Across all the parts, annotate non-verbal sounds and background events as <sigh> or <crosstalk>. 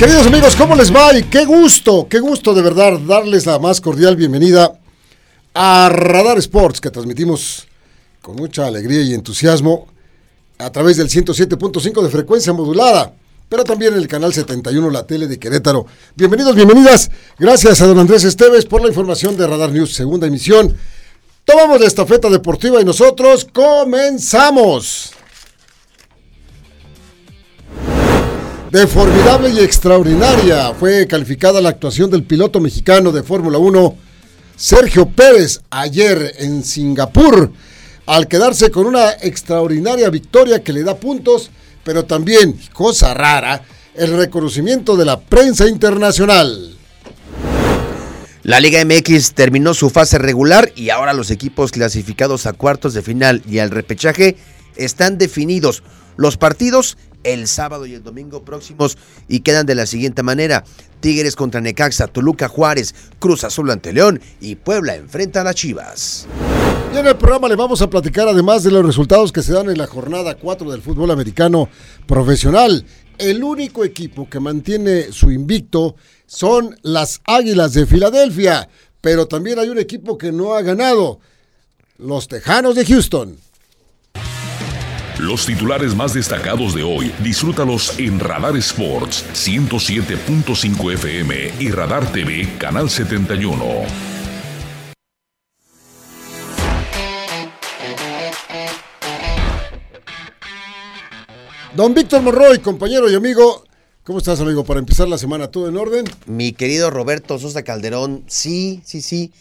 Queridos amigos, ¿cómo les va? Y qué gusto, qué gusto de verdad darles la más cordial bienvenida a Radar Sports, que transmitimos con mucha alegría y entusiasmo a través del 107.5 de frecuencia modulada, pero también en el canal 71, la tele de Querétaro. Bienvenidos, bienvenidas. Gracias a don Andrés Esteves por la información de Radar News, segunda emisión. Tomamos la estafeta deportiva y nosotros comenzamos. De formidable y extraordinaria fue calificada la actuación del piloto mexicano de Fórmula 1, Sergio Pérez, ayer en Singapur, al quedarse con una extraordinaria victoria que le da puntos, pero también, cosa rara, el reconocimiento de la prensa internacional. La Liga MX terminó su fase regular y ahora los equipos clasificados a cuartos de final y al repechaje están definidos. Los partidos el sábado y el domingo próximos y quedan de la siguiente manera. Tigres contra Necaxa, Toluca Juárez, Cruz Azul ante León y Puebla enfrenta a las Chivas. Y en el programa le vamos a platicar además de los resultados que se dan en la jornada 4 del fútbol americano profesional. El único equipo que mantiene su invicto son las Águilas de Filadelfia, pero también hay un equipo que no ha ganado, los Tejanos de Houston. Los titulares más destacados de hoy, disfrútalos en Radar Sports 107.5 FM y Radar TV Canal 71. Don Víctor Morroy, compañero y amigo, ¿cómo estás, amigo? Para empezar la semana, ¿todo en orden? Mi querido Roberto Sosa Calderón, sí, sí, sí.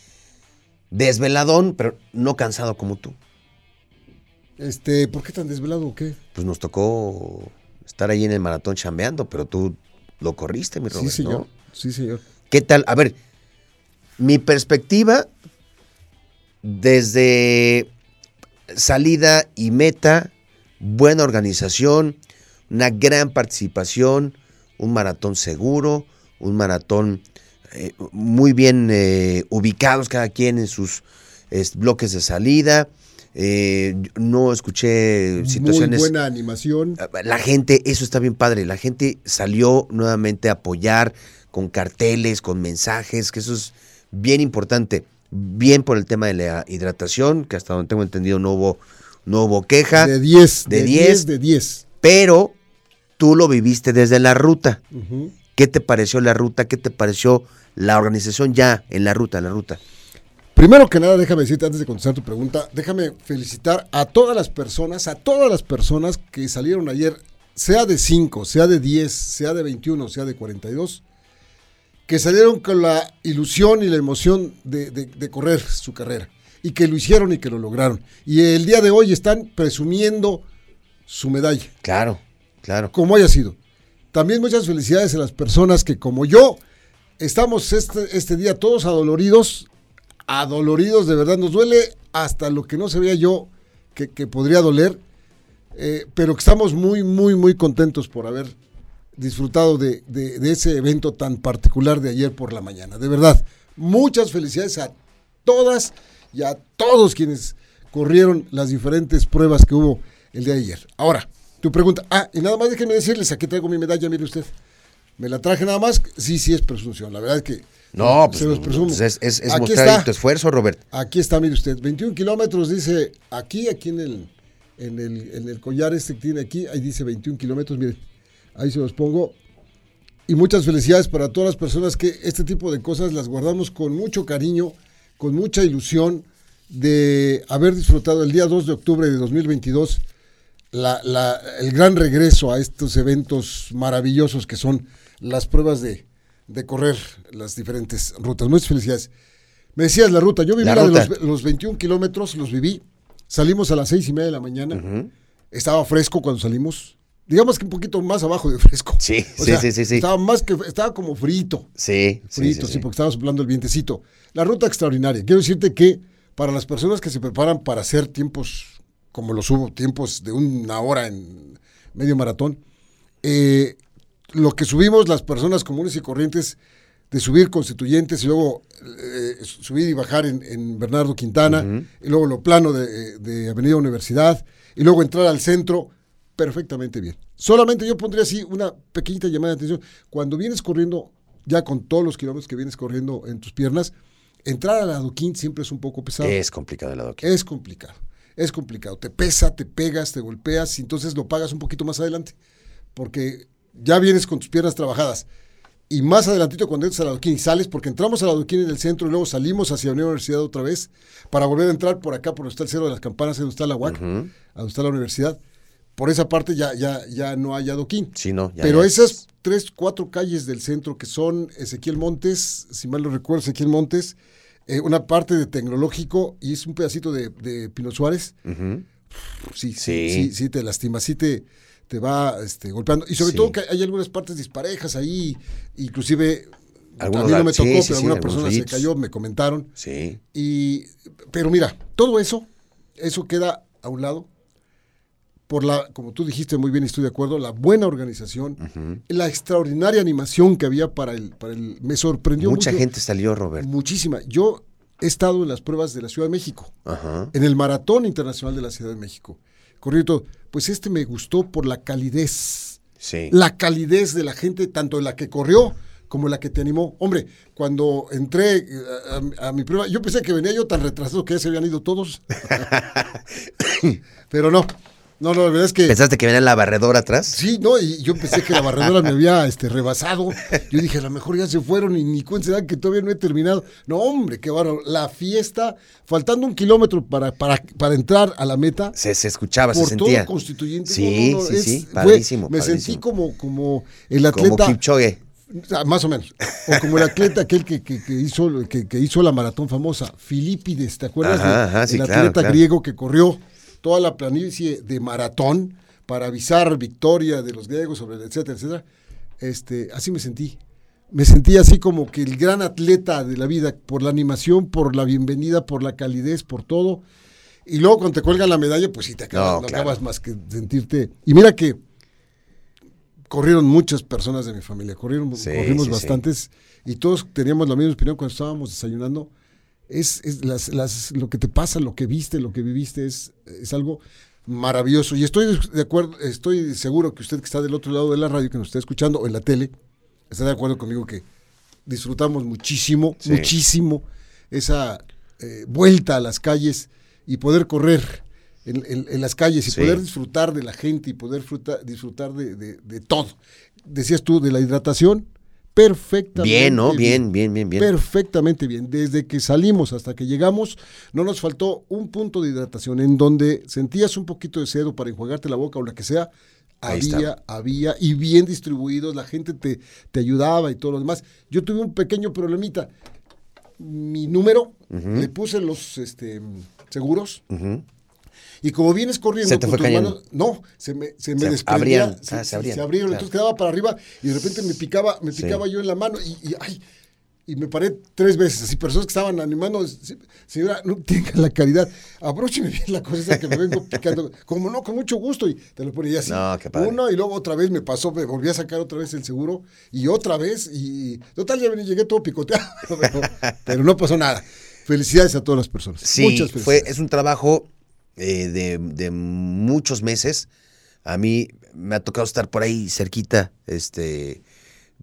Desveladón, pero no cansado como tú. Este, ¿por qué tan desvelado o qué? Pues nos tocó estar ahí en el maratón chambeando, pero tú lo corriste, mi Roberto. Sí, señor. Sí, señor. ¿Qué tal? A ver, mi perspectiva desde salida y meta, buena organización, una gran participación, un maratón seguro, un maratón eh, muy bien eh, ubicados cada quien en sus bloques de salida. Eh, no escuché situaciones. Muy buena animación. La gente, eso está bien padre. La gente salió nuevamente a apoyar con carteles, con mensajes, que eso es bien importante. Bien por el tema de la hidratación, que hasta donde tengo entendido no hubo, no hubo queja. De 10. De 10. De 10. Pero tú lo viviste desde la ruta. ¿Qué te pareció la ruta? ¿Qué te pareció la organización ya en la ruta, la ruta? Primero que nada, déjame decirte antes de contestar tu pregunta, déjame felicitar a todas las personas, a todas las personas que salieron ayer, sea de 5, sea de 10, sea de 21, sea de 42, que salieron con la ilusión y la emoción de, de correr su carrera y que lo hicieron y que lo lograron. Y el día de hoy están presumiendo su medalla. Claro, claro. Como haya sido. También muchas felicidades a las personas que como yo estamos este, este día todos adoloridos adoloridos, de verdad, nos duele hasta lo que no sabía yo que, podría doler, eh, pero que estamos muy, muy, muy contentos por haber disfrutado de, ese evento tan particular de ayer por la mañana. De verdad, muchas felicidades a todas y a todos quienes corrieron las diferentes pruebas que hubo el día de ayer. Ahora, tu pregunta. Ah, y nada más déjenme decirles, aquí traigo mi medalla, mire usted. Me la traje nada más. Sí, sí es presunción. La verdad es que no, pues, se los presumo. Pues es, es, mostrar tu esfuerzo, Robert. Aquí está, mire usted, 21 kilómetros, dice aquí, aquí en el, en el, en el collar este que tiene aquí, ahí dice 21 kilómetros, mire, ahí se los pongo. Y muchas felicidades para todas las personas que este tipo de cosas las guardamos con mucho cariño, con mucha ilusión de haber disfrutado el día 2 de octubre de 2022 la, la, el gran regreso a estos eventos maravillosos que son las pruebas de, de correr las diferentes rutas. Muchas felicidades. Me decías la ruta, yo viví los, 21 kilómetros, los viví. Salimos a las seis y media de la mañana. Estaba fresco cuando salimos. Digamos que un poquito más abajo de <laughs> fresco. Sí, sí, sí, sí, Estaba más que, estaba como frito. Sí, frito, sí, porque estaba soplando el vientecito. La ruta extraordinaria. Quiero decirte que para las personas que se preparan para hacer tiempos como los hubo, tiempos de una hora en medio maratón, eh, lo que subimos las personas comunes y corrientes de subir constituyentes y luego eh, subir y bajar en, Bernardo Quintana, y luego lo plano de, Avenida Universidad, y luego entrar al centro, perfectamente bien. Solamente yo pondría así una pequeñita llamada de atención. Cuando vienes corriendo, ya con todos los kilómetros que vienes corriendo en tus piernas, entrar al adoquín siempre es un poco pesado. Es complicado el adoquín. Es complicado. Es complicado. Te pesa, te pegas, te golpeas y entonces lo pagas un poquito más adelante. Porque ya vienes con tus piernas trabajadas. Y más adelantito cuando entras al adoquín y sales, porque entramos al adoquín en el centro y luego salimos hacia la universidad otra vez para volver a entrar por acá, por donde está el cerro de las campanas, donde está la UAC, donde está la universidad. Por esa parte ya, ya, ya no hay adoquín. Sí, no. ya- Pero ya. esas tres, cuatro calles del centro que son Ezequiel Montes, si mal no recuerdo, Ezequiel Montes, eh, una parte de tecnológico y es un pedacito de, de Pino Suárez, sí, Sí. sí, sí, te lastima, sí te, te va este, golpeando. Y sobre Sí. todo que hay algunas partes disparejas ahí, inclusive Algunos a mí no me tocó, sí, pero sí, alguna persona se cayó, me comentaron. Sí. Y, pero mira, todo eso, eso queda a un lado por la, como tú dijiste muy bien y estoy de acuerdo, la buena organización, la extraordinaria animación que había para el, para el, me sorprendió Mucha mucho, gente salió, Robert. muchísima. Yo he estado en las pruebas de la Ciudad de México, en el Maratón Internacional de la Ciudad de México. Todo. Pues este me gustó por la calidez Sí. la calidez de la gente, tanto la que corrió como la que te animó. Hombre, cuando entré eh, a, a mi prueba, yo pensé que venía yo tan retrasado que ya se habían ido todos. <laughs> Pero no, no, no, la verdad es que... ¿Pensaste que venía la barredora atrás? Sí, no, y yo pensé que la barredora me había este, rebasado. Yo dije, a lo mejor ya se fueron y ni cuenta se dan que todavía no he terminado. No, hombre, qué bárbaro. La fiesta, faltando un kilómetro para, para, para entrar a la meta, Se, se escuchaba, se por sentía. todo constituyente. Sí, no, sí, es- sí, fue- padrísimo, me padrísimo. sentí como, como el Como atleta. Kipchoge. Ah, Más o menos. O como el atleta aquel que, que- que hizo, que, que hizo la maratón famosa, Filipides, ¿te acuerdas? Ajá, de- ajá, sí, el claro, atleta claro. griego que corrió toda la planicie de maratón para avisar victoria de los griegos, sobre etcétera, etcétera. Este, así me sentí. Me sentí así como que el gran atleta de la vida, por la animación, por la bienvenida, por la calidez, por todo. Y luego cuando te cuelgan la medalla, pues sí te acabas, No, no, claro. acabas más que sentirte. Y mira que corrieron muchas personas de mi familia, corrieron, Sí, corrimos sí, sí. bastantes y todos teníamos la misma opinión cuando estábamos desayunando. Es, es las, las, lo que te pasa, lo que viste, lo que viviste es, es algo maravilloso. Y estoy de acuerdo, estoy seguro que usted que está del otro lado de la radio, que nos está escuchando, o en la tele, está de acuerdo conmigo que disfrutamos muchísimo, Sí. muchísimo esa eh, vuelta a las calles y poder correr en, en- en las calles y Sí. poder disfrutar de la gente y poder fruta- disfrutar de, de- de todo. Decías tú de la hidratación, perfectamente. Bien, ¿no? Bien, bien, bien, bien. Perfectamente bien. Desde que salimos hasta que llegamos, no nos faltó un punto de hidratación en donde sentías un poquito de cedo para enjuagarte la boca o la que sea. Ahí Había, está. había, y bien distribuidos, la gente te, te ayudaba y todo lo demás. Yo tuve un pequeño problemita. Mi número, le puse los este, seguros. Y como vienes corriendo Se te con fue tus cayendo. manos, no, se me, se me Se desprendía, abrían. se, Ah, se abrían, abrieron, claro. entonces quedaba para arriba y de repente me picaba, me Sí. picaba yo en la mano y, y, ay, y me paré tres veces, así personas que estaban animando, "Se- señora, no tenga la caridad, abrócheme bien la cosa que me vengo picando, como no, con mucho gusto, y te lo ponía así, No, qué padre. uno y luego otra vez me pasó, me volví a sacar otra vez el seguro y otra vez y total ya vení, llegué todo picoteado, <laughs> pero, pero no pasó nada. Felicidades a todas las personas. Sí, Muchas fue, felicidades. es un trabajo eh, de, de muchos meses. A mí me ha tocado estar por ahí cerquita, este,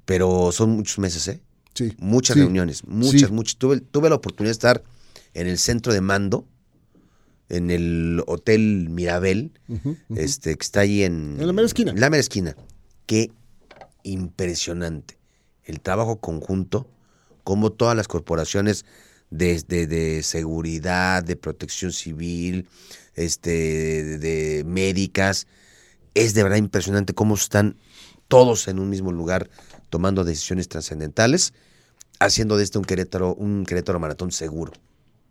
pero son muchos meses, ¿eh? Sí, Muchas sí, reuniones, muchas, sí. muchas. Tuve, tuve la oportunidad de estar en el centro de mando, en el Hotel Mirabel, este, que está ahí en... En la mera esquina. En la mera esquina. Qué impresionante. El trabajo conjunto, como todas las corporaciones de, de- de seguridad, de protección civil, este, de, de médicas, es de verdad impresionante cómo están todos en un mismo lugar tomando decisiones trascendentales, haciendo de este un Querétaro, un Querétaro maratón seguro.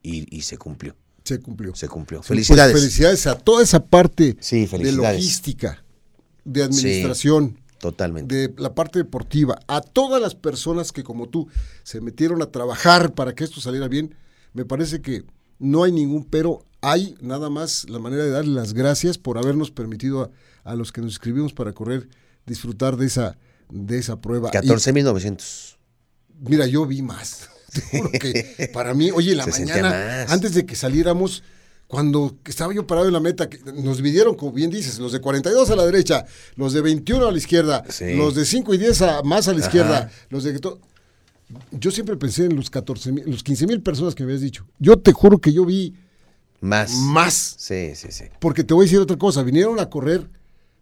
Y, y se cumplió, Se cumplió. se cumplió. Sí, Felicidades. pues, felicidades a toda esa parte Sí, de logística, de administración, Totalmente. de la parte deportiva, a todas las personas que como tú se metieron a trabajar para que esto saliera bien. Me parece que no hay ningún pero, hay nada más la manera de darle las gracias por habernos permitido a, a los que nos inscribimos para correr disfrutar de esa de esa prueba. Y, 14.900. Mira, yo vi más. <laughs> Te juro que para mí, oye, en la Se mañana, antes de que saliéramos, Cuando estaba yo parado en la meta, que nos dividieron, como bien dices, los de 42 a la derecha, los de 21 a la izquierda, Sí. los de 5 y 10 a, más a la Ajá. izquierda, los de... to- Yo siempre pensé en los 14 mil, los 15 mil personas que me habías dicho. Yo te juro que yo vi Más. más. Sí, sí, sí. Porque te voy a decir otra cosa, vinieron a correr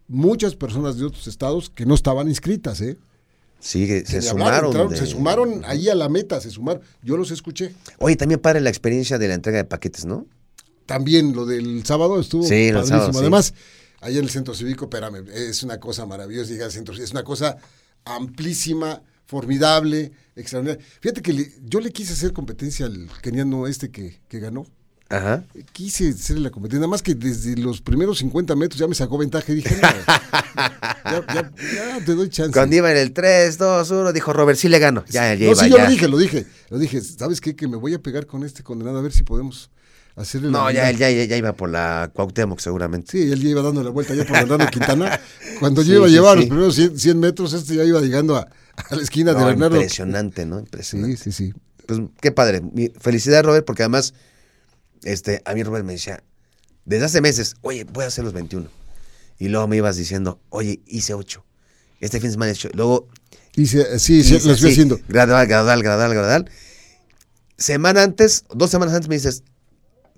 muchas personas de otros estados que no estaban inscritas, ¿eh? Sí, que se sumaron. entraron, de- Se sumaron ahí a la meta, se sumaron. Yo los escuché. Oye, también padre la experiencia de la entrega de paquetes, ¿no? También lo del sábado estuvo Sí, padrísimo. sábado, sí. Además, ahí en el centro cívico, espérame, es una cosa maravillosa llegar al centro cívico. Es una cosa amplísima, formidable, extraordinaria. Fíjate que le- yo le quise hacer competencia al keniano este que, que ganó. Ajá. Quise hacerle la competencia, nada más que desde los primeros 50 metros ya me sacó ventaja y dije, no, <laughs> ya, ya- ya te doy chance. Cuando iba en el 3, 2, 1, dijo Robert, sí le gano. Ya, ya no, iba, sí, yo lo dije, lo dije, lo dije, ¿sabes qué? Que me voy a pegar con este condenado a ver si podemos hacerle la No, ya, él ya, ya, ya iba por la Cuauhtémoc seguramente. Sí, él ya iba dando la vuelta ya por Bernardo <laughs> Quintana. Cuando Sí, yo iba a llevar sí. los primeros 100, 100 metros, este ya iba llegando a, a la esquina de Bernardo. impresionante, ¿no? Impresionante. Sí, sí, sí. Pues qué padre. Mi- Felicidades, Robert, porque además, este, a mí Robert me decía, desde hace meses, oye, voy a hacer los 21. Y luego me ibas diciendo, oye, hice 8. Este fin de semana he hecho. Luego, Dice, sí, sí, hice lo estoy así, haciendo. Gradual, gradual, gradual, gradual. Semana antes, dos semanas antes me dices,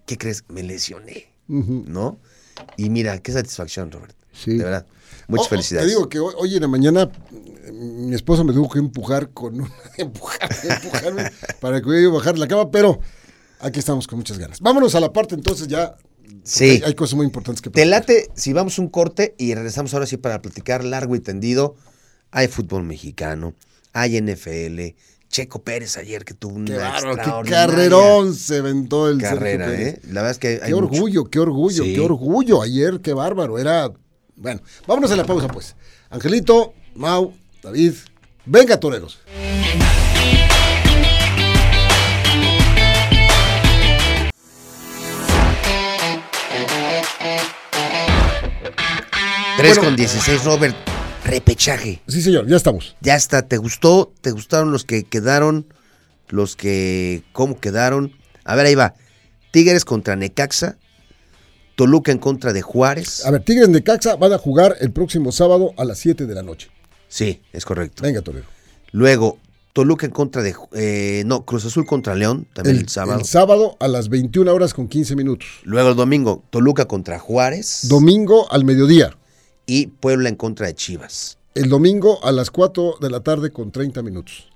¿qué crees? Me lesioné. ¿no? Y mira, qué satisfacción, Robert. Sí. De verdad. Muchas Oh, felicidades. Te digo que hoy, hoy en la mañana eh, mi esposa me tuvo que empujar con una, <laughs> empujar, empujarme para que yo bajar la cama, pero aquí estamos con muchas ganas. Vámonos a la parte entonces ya. Sí. Hay, hay cosas muy importantes que ¿Te platicar. late si vamos un corte y regresamos ahora sí para platicar largo y tendido? Hay fútbol mexicano, hay NFL, Checo Pérez ayer que tuvo una Qué bárbaro, qué carrerón se aventó el carrera, Pérez. ¿eh? La verdad es que hay Qué mucho- orgullo, qué orgullo, Sí. qué orgullo. Ayer, qué bárbaro. Era. Bueno, vámonos a la pausa, pues. Angelito, Mau, David. Venga, toreros. Tres Bueno. con 16, Robert. Repechaje. Sí, señor, ya estamos. Ya está. ¿Te gustó? ¿Te gustaron los que quedaron? Los que. ¿Cómo quedaron? A ver, ahí va. Tigres contra Necaxa. Toluca en contra de Juárez. A ver, Tigres de Caxa van a jugar el próximo sábado a las 7 de la noche. Sí, es correcto. Venga, torero. Luego, Toluca en contra de. eh, no, Cruz Azul contra León, también el, sábado. el sábado a las 21 horas con 15 minutos. Luego el domingo, Toluca contra Juárez. Domingo al mediodía. Y Puebla en contra de Chivas. El domingo a las 4 de la tarde con 30 minutos.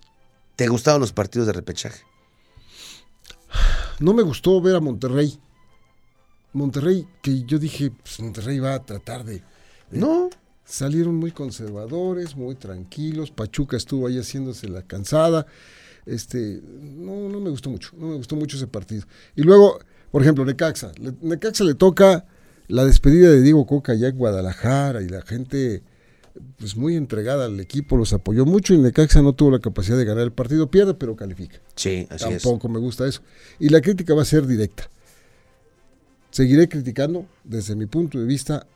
¿Te gustaron los partidos de repechaje? No me gustó ver a Monterrey. Monterrey, que yo dije, pues Monterrey va a tratar de... No. Salieron muy conservadores, muy tranquilos. Pachuca estuvo ahí haciéndose la cansada. Este, no, no me gustó mucho. No me gustó mucho ese partido. Y luego, por ejemplo, Necaxa. Le- Necaxa le toca la despedida de Diego Coca allá en Guadalajara y la gente, pues muy entregada al equipo, los apoyó mucho y Necaxa no tuvo la capacidad de ganar el partido. Pierde, pero califica. Sí, así es. Tampoco me gusta eso. Y la crítica va a ser directa. Seguiré criticando, desde mi punto de vista,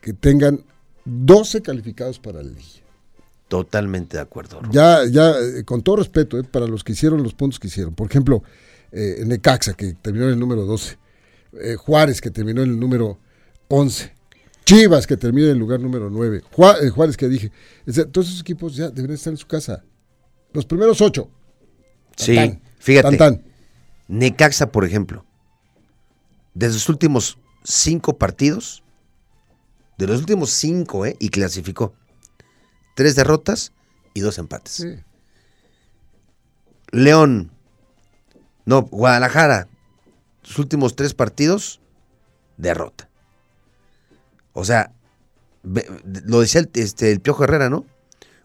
que tengan 12 calificados para la liga. Totalmente de acuerdo. Ya, ya, eh, con todo respeto, eh, para los que hicieron los puntos que hicieron. Por ejemplo, eh, Necaxa, que terminó en el número 12. eh, Juárez, que terminó en el número 11. Chivas, que termina en el lugar número 9. Juá- eh, Juárez, que dije. Todos esos equipos ya deberían estar en su casa. Los primeros 8. Sí, Tan, fíjate. Tan, tan. Necaxa, por ejemplo, de los últimos cinco partidos, de los últimos cinco, ¿eh? Y clasificó. Tres derrotas y dos empates. Sí. León, no, Guadalajara, sus últimos tres partidos, derrota. O sea, lo decía el, este, el Piojo Herrera, ¿no?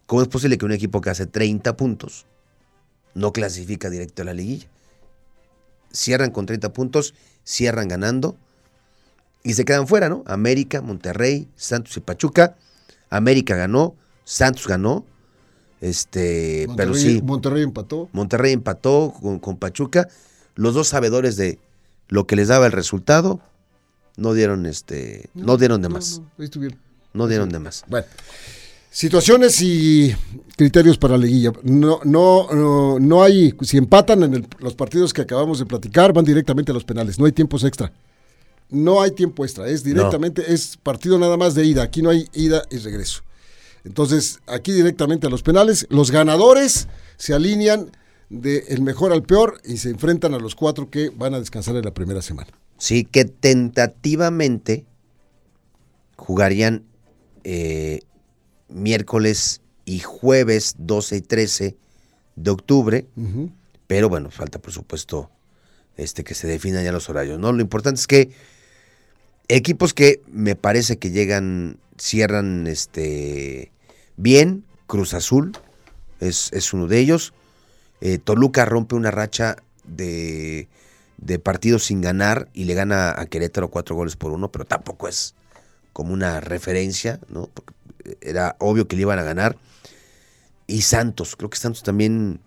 ¿Cómo es posible que un equipo que hace 30 puntos no clasifica directo a la liguilla? Cierran con 30 puntos, cierran ganando y se quedan fuera, ¿no? América, Monterrey, Santos y Pachuca. América ganó, Santos ganó, este, pero Monterrey, sí. Monterrey empató. Monterrey empató con, con Pachuca. Los dos sabedores de lo que les daba el resultado no dieron este, no, dieron de más, No, no, ahí estuvieron. no dieron de más. Bueno, situaciones y criterios para la liguilla. No, no, no, no hay, si empatan en el- los partidos que acabamos de platicar, van directamente a los penales. No hay tiempos extra. no hay tiempo extra, es directamente, es partido nada más de ida, aquí no hay ida y regreso. Entonces, aquí directamente a los penales, los ganadores se alinean del mejor al peor y se enfrentan a los cuatro que van a descansar en la primera semana. Sí, que tentativamente jugarían eh, miércoles y jueves 12 y 13 de octubre, pero bueno, falta por supuesto este, que se definan ya los horarios. ¿no? Lo importante es que equipos que me parece que llegan, cierran este, bien, Cruz Azul es, es uno de ellos. Eh, Toluca rompe una racha de, de, partidos sin ganar y le gana a Querétaro cuatro goles por uno, pero tampoco es como una referencia, ¿no? Porque era obvio que le iban a ganar. Y Santos, creo que Santos también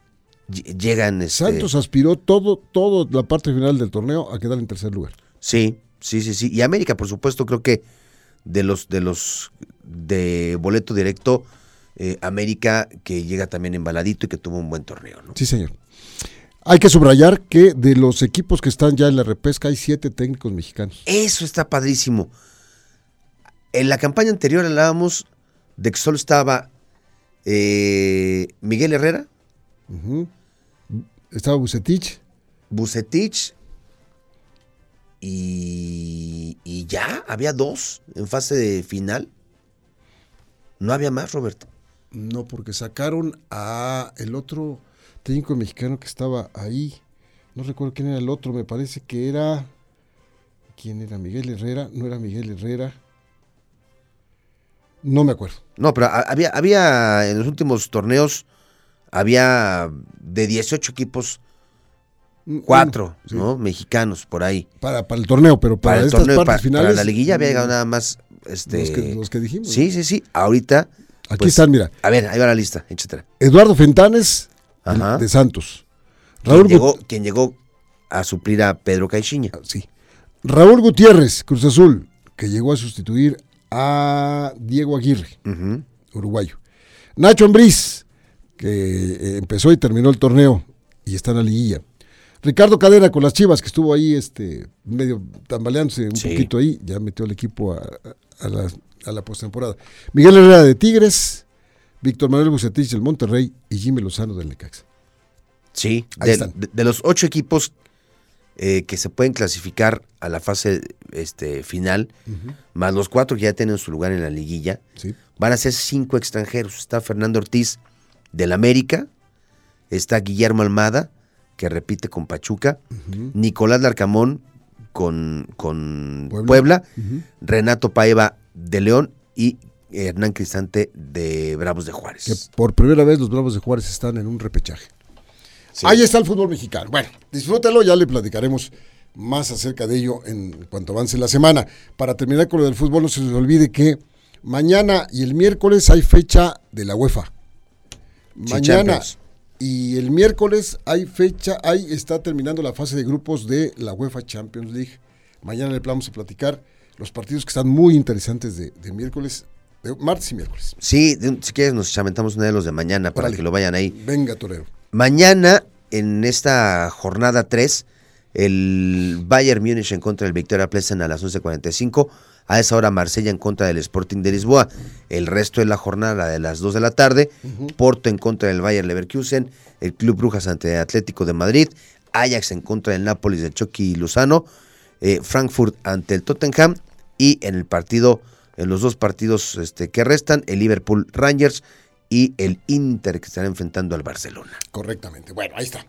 llegan. Este... Santos aspiró todo, todo la parte final del torneo a quedar en tercer lugar. Sí, sí, sí, sí. Y América, por supuesto, creo que de los de los de boleto directo, eh, América que llega también embaladito y que tuvo un buen torneo, ¿no? Sí, señor. Hay que subrayar que de los equipos que están ya en la repesca hay siete técnicos mexicanos. Eso está padrísimo. En la campaña anterior hablábamos de que solo estaba eh, Miguel Herrera. Estaba Bucetich. Bucetich. Y, y, ya, había dos en fase de final. No había más, Roberto. No, porque sacaron a el otro técnico mexicano que estaba ahí. No recuerdo quién era el otro, me parece que era. ¿Quién era? Miguel Herrera. No era Miguel Herrera. No me acuerdo. No, pero había, había en los últimos torneos, había de 18 equipos, mm, cuatro, ¿no? Mexicanos por ahí. Para, para el torneo, pero para, el estas torneo, partes finales. Para la liguilla había llegado nada más. Este, los, que, dijimos. Sí, sí, sí. Ahorita. Aquí pues, están, mira. A ver, ahí va la lista, etcétera. Eduardo Fentanes, de Santos. Raúl quien llegó, quien llegó a suplir a Pedro Caixinha. Ah, sí. Raúl Gutiérrez, Cruz Azul, que llegó a sustituir a Diego Aguirre, uruguayo. Nacho Ambriz, que eh, empezó y terminó el torneo y está en la liguilla. Ricardo Cadena con las Chivas, que estuvo ahí este, medio tambaleándose un poquito ahí, ya metió el equipo a, la, a la postemporada. Miguel Herrera de Tigres, Víctor Manuel Bucetich del Monterrey y Jimmy Lozano del Necaxa. Sí, de, de, los ocho equipos eh, que se pueden clasificar a la fase este, final, más los cuatro que ya tienen su lugar en la liguilla, van a ser cinco extranjeros. Está Fernando Ortiz del América, está Guillermo Almada, que repite con Pachuca, Nicolás Larcamón con, con Puebla, Renato Paeva de León y Hernán Cristante de Bravos de Juárez. Que por primera vez los Bravos de Juárez están en un repechaje. Ahí está el fútbol mexicano. Bueno, disfrútelo, ya le platicaremos más acerca de ello en cuanto avance la semana. Para terminar con lo del fútbol, no se les olvide que mañana y el miércoles hay fecha de la UEFA. Mañana y el miércoles hay fecha, ahí está terminando la fase de grupos de la UEFA Champions League. Mañana le vamos a platicar los partidos que están muy interesantes de, miércoles, martes y miércoles. Sí, si quieres nos chamentamos uno de los de mañana para que lo vayan ahí. Venga, Torero. Mañana, en esta jornada 3, el Bayern Múnich en contra del Victoria Plesen a las 11.45. A esa hora Marsella en contra del Sporting de Lisboa. El resto de la jornada de las 2 de la tarde. Porto en contra del Bayern Leverkusen. El Club Brujas ante el Atlético de Madrid. Ajax en contra del Nápoles de Chucky Luzano. Eh, Frankfurt ante el Tottenham. Y en el partido, en los dos partidos este, que restan, el Liverpool Rangers y el Inter que estará enfrentando al Barcelona. Correctamente. Bueno, ahí está.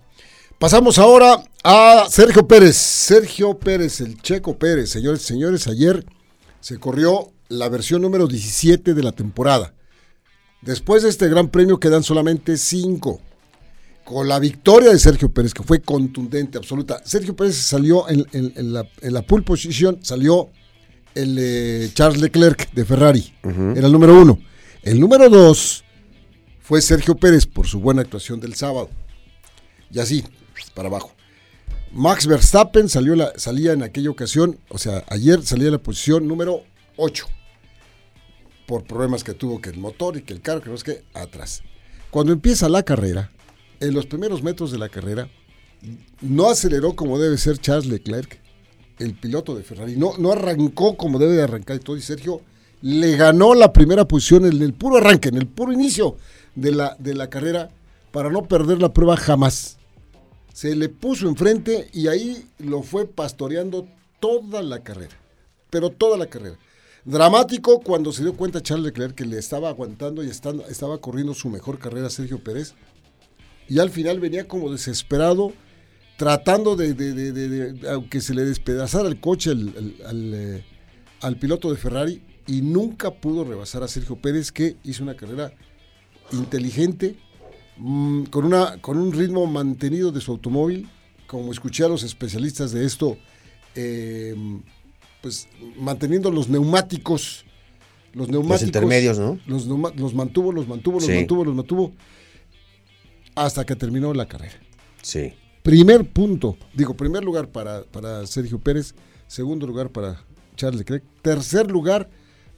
Pasamos ahora a Sergio Pérez. Sergio Pérez, el Checo Pérez. Señores señores, ayer se corrió la versión número 17 de la temporada. Después de este gran premio quedan solamente cinco. Con la victoria de Sergio Pérez, que fue contundente, absoluta. Sergio Pérez salió en, la, en pole position, salió el eh, Charles Leclerc de Ferrari. Era el número uno. El número dos fue Sergio Pérez por su buena actuación del sábado. Y así, para abajo. Max Verstappen salió la, salía en aquella ocasión, o sea, ayer salía en la posición número 8. Por problemas que tuvo que el motor y que el carro, que no es que atrás. Cuando empieza la carrera, en los primeros metros de la carrera, no aceleró como debe ser Charles Leclerc el piloto de Ferrari. No, no arrancó como debe de arrancar y todo. Y Sergio le ganó la primera posición en el puro arranque, en el puro inicio de la, de la carrera, para no perder la prueba jamás. Se le puso enfrente y ahí lo fue pastoreando toda la carrera. Pero toda la carrera. Dramático cuando se dio cuenta Charles Leclerc que le estaba aguantando y estaba, estaba corriendo su mejor carrera Sergio Pérez. Y al final venía como desesperado, tratando de, de, de, de aunque se le despedazara el coche al, al, al, eh, al, piloto de Ferrari, y nunca pudo rebasar a Sergio Pérez, que hizo una carrera inteligente, mmm, con, una, con un ritmo mantenido de su automóvil. Como escuché a los especialistas de esto, eh, pues manteniendo los neumáticos, los neumáticos, los intermedios, ¿no? Los, los mantuvo, los mantuvo, los sí. mantuvo, los mantuvo, hasta que terminó la carrera. Sí. Primer punto, digo, primer lugar para, para Sergio Pérez, segundo lugar para Charles Leclerc, tercer lugar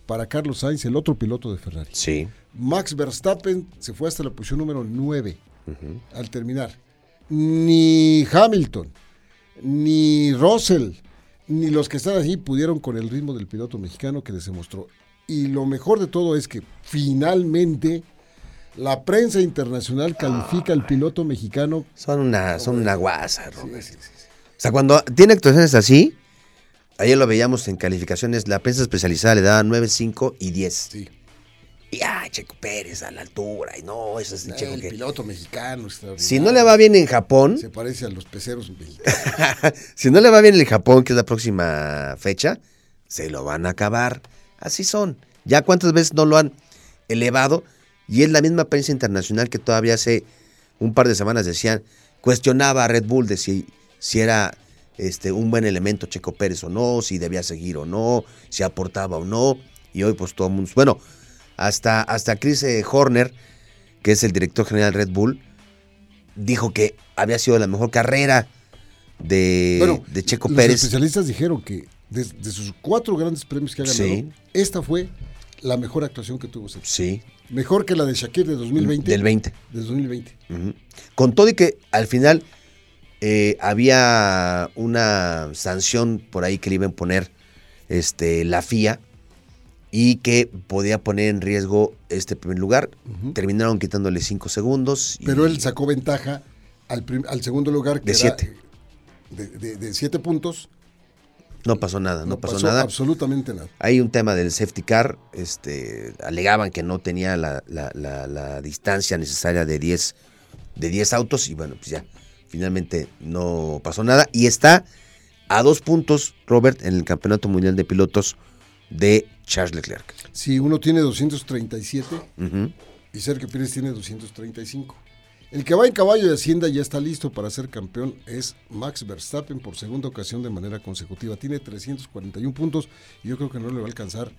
para Carlos Sainz, el otro piloto de Ferrari. Sí. Max Verstappen se fue hasta la posición número 9 uh -huh. al terminar. Ni Hamilton, ni Russell, ni los que están allí pudieron con el ritmo del piloto mexicano que les demostró. Y lo mejor de todo es que finalmente la prensa internacional califica al piloto mexicano. Son una, son una guasa, Robert. Sí, sí, sí. O sea, cuando tiene actuaciones así, ayer lo veíamos en calificaciones, la prensa especializada le daba 9, 5 y 10. Sí. Y ay, Checo Pérez a la altura. Y no, ese es el, el Checo que. piloto mexicano. Si no le va bien en Japón. Se parece a los peceros mexicanos. <laughs> si no le va bien en Japón, que es la próxima fecha, se lo van a acabar. Así son. Ya cuántas veces no lo han elevado. Y es la misma prensa internacional que todavía hace un par de semanas decían, cuestionaba a Red Bull de si, si era este, un buen elemento Checo Pérez o no, si debía seguir o no, si aportaba o no. Y hoy pues todo el mundo... Bueno, hasta, hasta Chris eh, Horner, que es el director general de Red Bull, dijo que había sido la mejor carrera de, bueno, de Checo los Pérez. Los especialistas dijeron que de, de, sus cuatro grandes premios que ha ganado, Sí. esta fue la mejor actuación que tuvo. Sí, Mejor que la de Shakir de 2020. del 20. De 2020. Ujú. Con todo y que al final eh, había una sanción por ahí que le iban a poner este, la FIA y que podía poner en riesgo este primer lugar. Terminaron quitándole cinco segundos. y- Pero él sacó ventaja al, al segundo lugar. Que De era, siete. De, de- de siete puntos. No pasó nada, no, pasó, nada. absolutamente nada. Hay un tema del safety car, este, alegaban que no tenía la, la- la- la distancia necesaria de 10, de 10 autos y bueno, pues ya, finalmente no pasó nada. Y está a dos puntos, Robert, en el Campeonato Mundial de Pilotos de Charles Leclerc. Si uno tiene 237 Ujú. y Sergio Pérez tiene 235. El que va en caballo de Hacienda ya está listo para ser campeón es Max Verstappen por segunda ocasión de manera consecutiva. Tiene 341 puntos y yo creo que no le va a alcanzar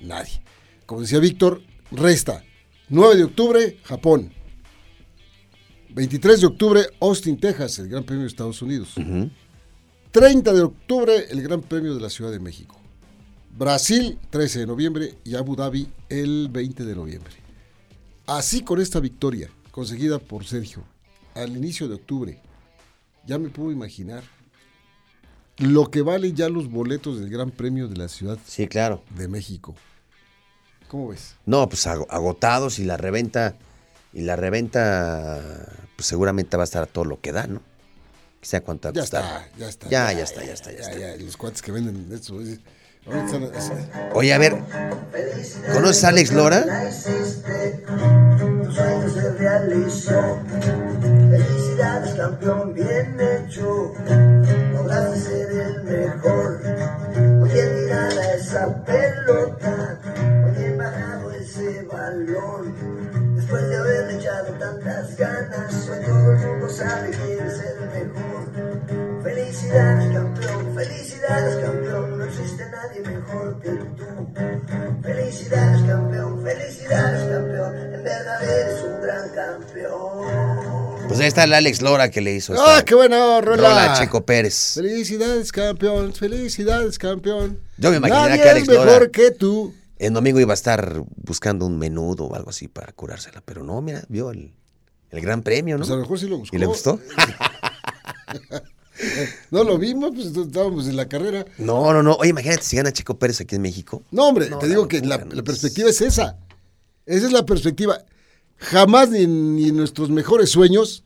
nadie. Como decía Víctor, resta 9 de octubre, Japón. 23 de octubre, Austin, Texas, el Gran Premio de Estados Unidos. Ujú. 30 de octubre, el Gran Premio de la Ciudad de México. Brasil, 13 de noviembre y Abu Dhabi, el 20 de noviembre. Así con esta victoria conseguida por Sergio al inicio de octubre, ya me puedo imaginar lo que valen ya los boletos del Gran Premio de la Ciudad Sí, claro. de México. ¿Cómo ves? No, pues ago- agotados y la reventa, y la reventa, pues seguramente va a estar a todo lo que da, ¿no? Quizá cuánto va a Ya costar. está, ya está. Ya, ya está, ya está, ya está. Los cuates que venden esto. Oye, a ver, ¿conoces a Alex Lora? Felicidades, campeón, bien hecho. Lograste ser el mejor. Oye, tirada esa pelota. Oye, bajado ese balón. Después de haberle echado tantas ganas, mejor que tú. Felicidades, campeón, felicidades, campeón. En verdad eres un gran campeón. Pues ahí está el Alex Lora que le hizo ¡Ah, qué bueno, Rola! rola Checo Pérez. Felicidades, campeón. Felicidades, campeón. Yo me imaginé Nadie que Alex es mejor Lora- que tú. En domingo iba a estar buscando un menudo o algo así para curársela, pero no, mira, vio el, el gran premio, ¿no? Pues a lo mejor sí lo buscó. ¿Y le gustó? <laughs> No lo vimos, pues estábamos en la carrera. No, no, no. Oye, imagínate si gana Checo Pérez aquí en México. No, hombre, No, te digo que la, ¿no? la perspectiva es esa. Esa es la perspectiva. Jamás ni, ni en nuestros mejores sueños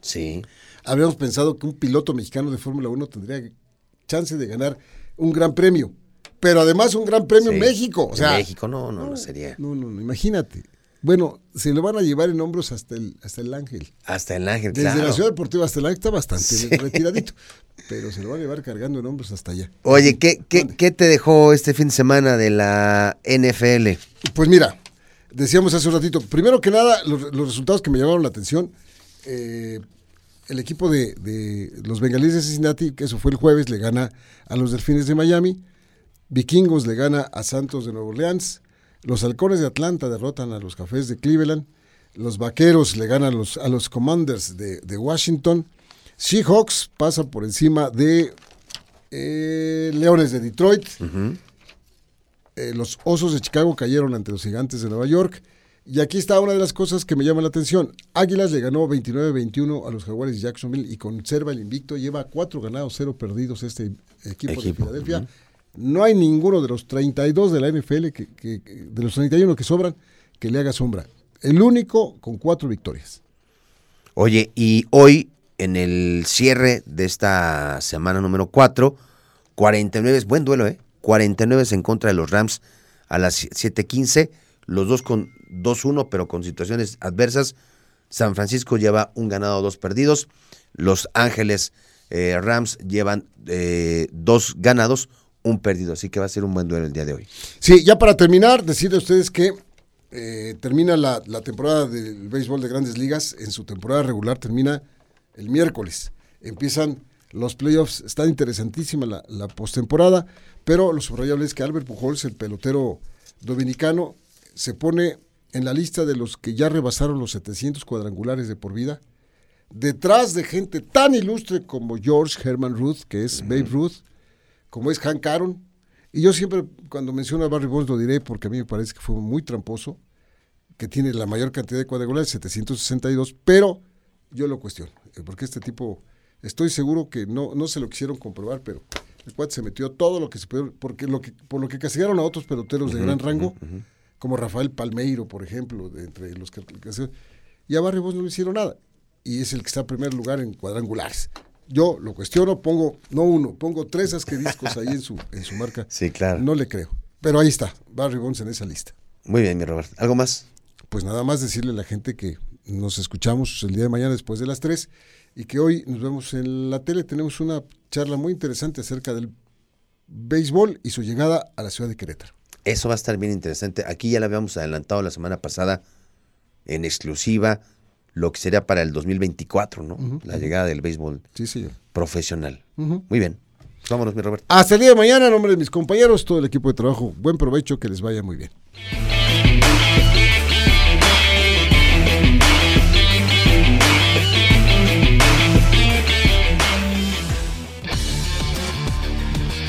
Sí. habríamos pensado que un piloto mexicano de Fórmula 1 tendría chance de ganar un gran premio. Pero además un gran premio en. México. O En sea, México no, no, no sería. No, no, no, imagínate. Bueno, se lo van a llevar en hombros hasta el, hasta el Ángel. Hasta el Ángel, Desde claro. la Ciudad Deportiva hasta el Ángel está bastante Sí. retiradito. Pero se lo van a llevar cargando en hombros hasta allá. Oye, ¿qué, qué, qué te dejó este fin de semana de la NFL? Pues mira, decíamos hace un ratito, primero que nada, los, los resultados que me llamaron la atención, eh, el equipo de, de los bengalíes de Cincinnati, que eso fue el jueves, le gana a los Delfines de Miami, Vikingos le gana a Santos de Nueva Orleans, los Halcones de Atlanta derrotan a los Cafés de Cleveland, los Vaqueros le ganan a los, a los Commanders de, de Washington, Seahawks pasa por encima de eh, Leones de Detroit, eh, los Osos de Chicago cayeron ante los Gigantes de Nueva York. Y aquí está una de las cosas que me llama la atención. Águilas le ganó 29-21 a los Jaguares de Jacksonville y conserva el invicto. Lleva cuatro ganados, cero perdidos este equipo, de Filadelfia. No hay ninguno de los 32 de la NFL, que, de los 31 que sobran, que le haga sombra. El único con cuatro victorias. Oye, y hoy, en el cierre de esta semana número 4, 49, es buen duelo, ¿eh? 49 en contra de los Rams a las 7:15, los dos con 2-1, pero con situaciones adversas. San Francisco lleva un ganado, dos perdidos. Los Ángeles eh, Rams llevan eh, dos ganados, un perdido. Así que va a ser un buen duelo el día de hoy. Sí, ya para terminar, decirle a ustedes que eh, termina la, la temporada del béisbol de grandes ligas. En su temporada regular termina el miércoles. Empiezan los playoffs. Está interesantísima la, la postemporada, pero lo subrayable es que Albert Pujols, el pelotero dominicano, se pone en la lista de los que ya rebasaron los 700 cuadrangulares de por vida. Detrás de gente tan ilustre como George Herman Ruth, que es Babe Ruth, como es Hank Aaron. Y yo siempre, cuando menciono a Barry Bonds, lo diré porque a mí me parece que fue muy tramposo, que tiene la mayor cantidad de cuadrangulares, 762, pero yo lo cuestiono, eh, porque este tipo, estoy seguro que no, no se lo quisieron comprobar, pero el cuate se metió todo lo que se pudo, porque lo que, por lo que castigaron a otros peloteros de gran rango, como Rafael Palmeiro, por ejemplo, de entre los que, que- y a Barry Bonds no le hicieron nada, y es el que está en primer lugar en cuadrangulares. Yo lo cuestiono, pongo, no uno, pongo tres asqueriscos ahí en su, en su marca. Sí, claro. No le creo. Pero ahí está, Barry Bonds en esa lista. Muy bien, mi Robert. ¿Algo más? Pues nada más decirle a la gente que nos escuchamos el día de mañana después de las 3 y que hoy nos vemos en la tele. Tenemos una charla muy interesante acerca del béisbol y su llegada a la ciudad de Querétaro. Eso va a estar bien interesante. Aquí ya lo habíamos adelantado la semana pasada en exclusiva lo que sería para el 2024, ¿no? La llegada del béisbol Sí, señor. profesional. Muy bien. Pues vámonos, mi Robert. Hasta el día de mañana, en nombre de mis compañeros, todo el equipo de trabajo, buen provecho, que les vaya muy bien.